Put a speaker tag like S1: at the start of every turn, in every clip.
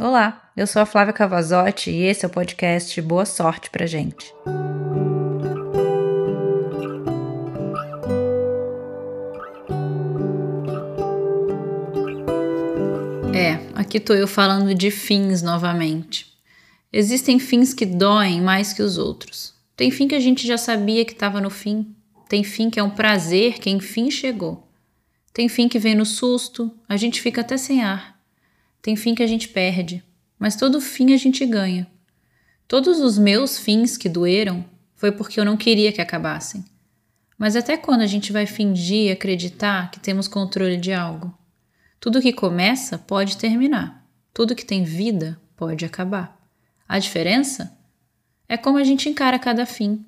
S1: Olá, eu sou a Flávia Cavazotti e esse é o podcast Boa Sorte pra gente. É, aqui tô eu falando de fins novamente. Existem fins que doem mais que os outros. Tem fim que a gente já sabia que estava no fim. Tem fim que é um prazer que enfim chegou. Tem fim que vem no susto, a gente fica até sem ar. Tem fim que a gente perde, mas todo fim a gente ganha. Todos os meus fins que doeram foi porque eu não queria que acabassem. Mas até quando a gente vai fingir acreditar que temos controle de algo? Tudo que começa pode terminar. Tudo que tem vida pode acabar. A diferença é como a gente encara cada fim.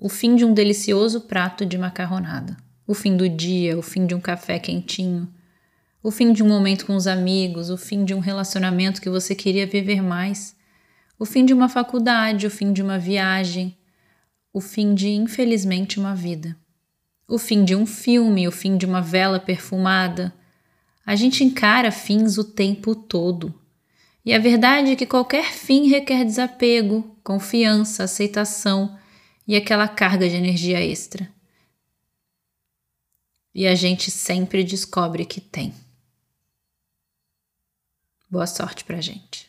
S1: O fim de um delicioso prato de macarronada, o fim do dia, o fim de um café quentinho, o fim de um momento com os amigos, o fim de um relacionamento que você queria viver mais, o fim de uma faculdade, o fim de uma viagem, o fim de, infelizmente, uma vida, o fim de um filme, o fim de uma vela perfumada. A gente encara fins o tempo todo. E a verdade é que qualquer fim requer desapego, confiança, aceitação e aquela carga de energia extra. E a gente sempre descobre que tem. Boa sorte pra gente.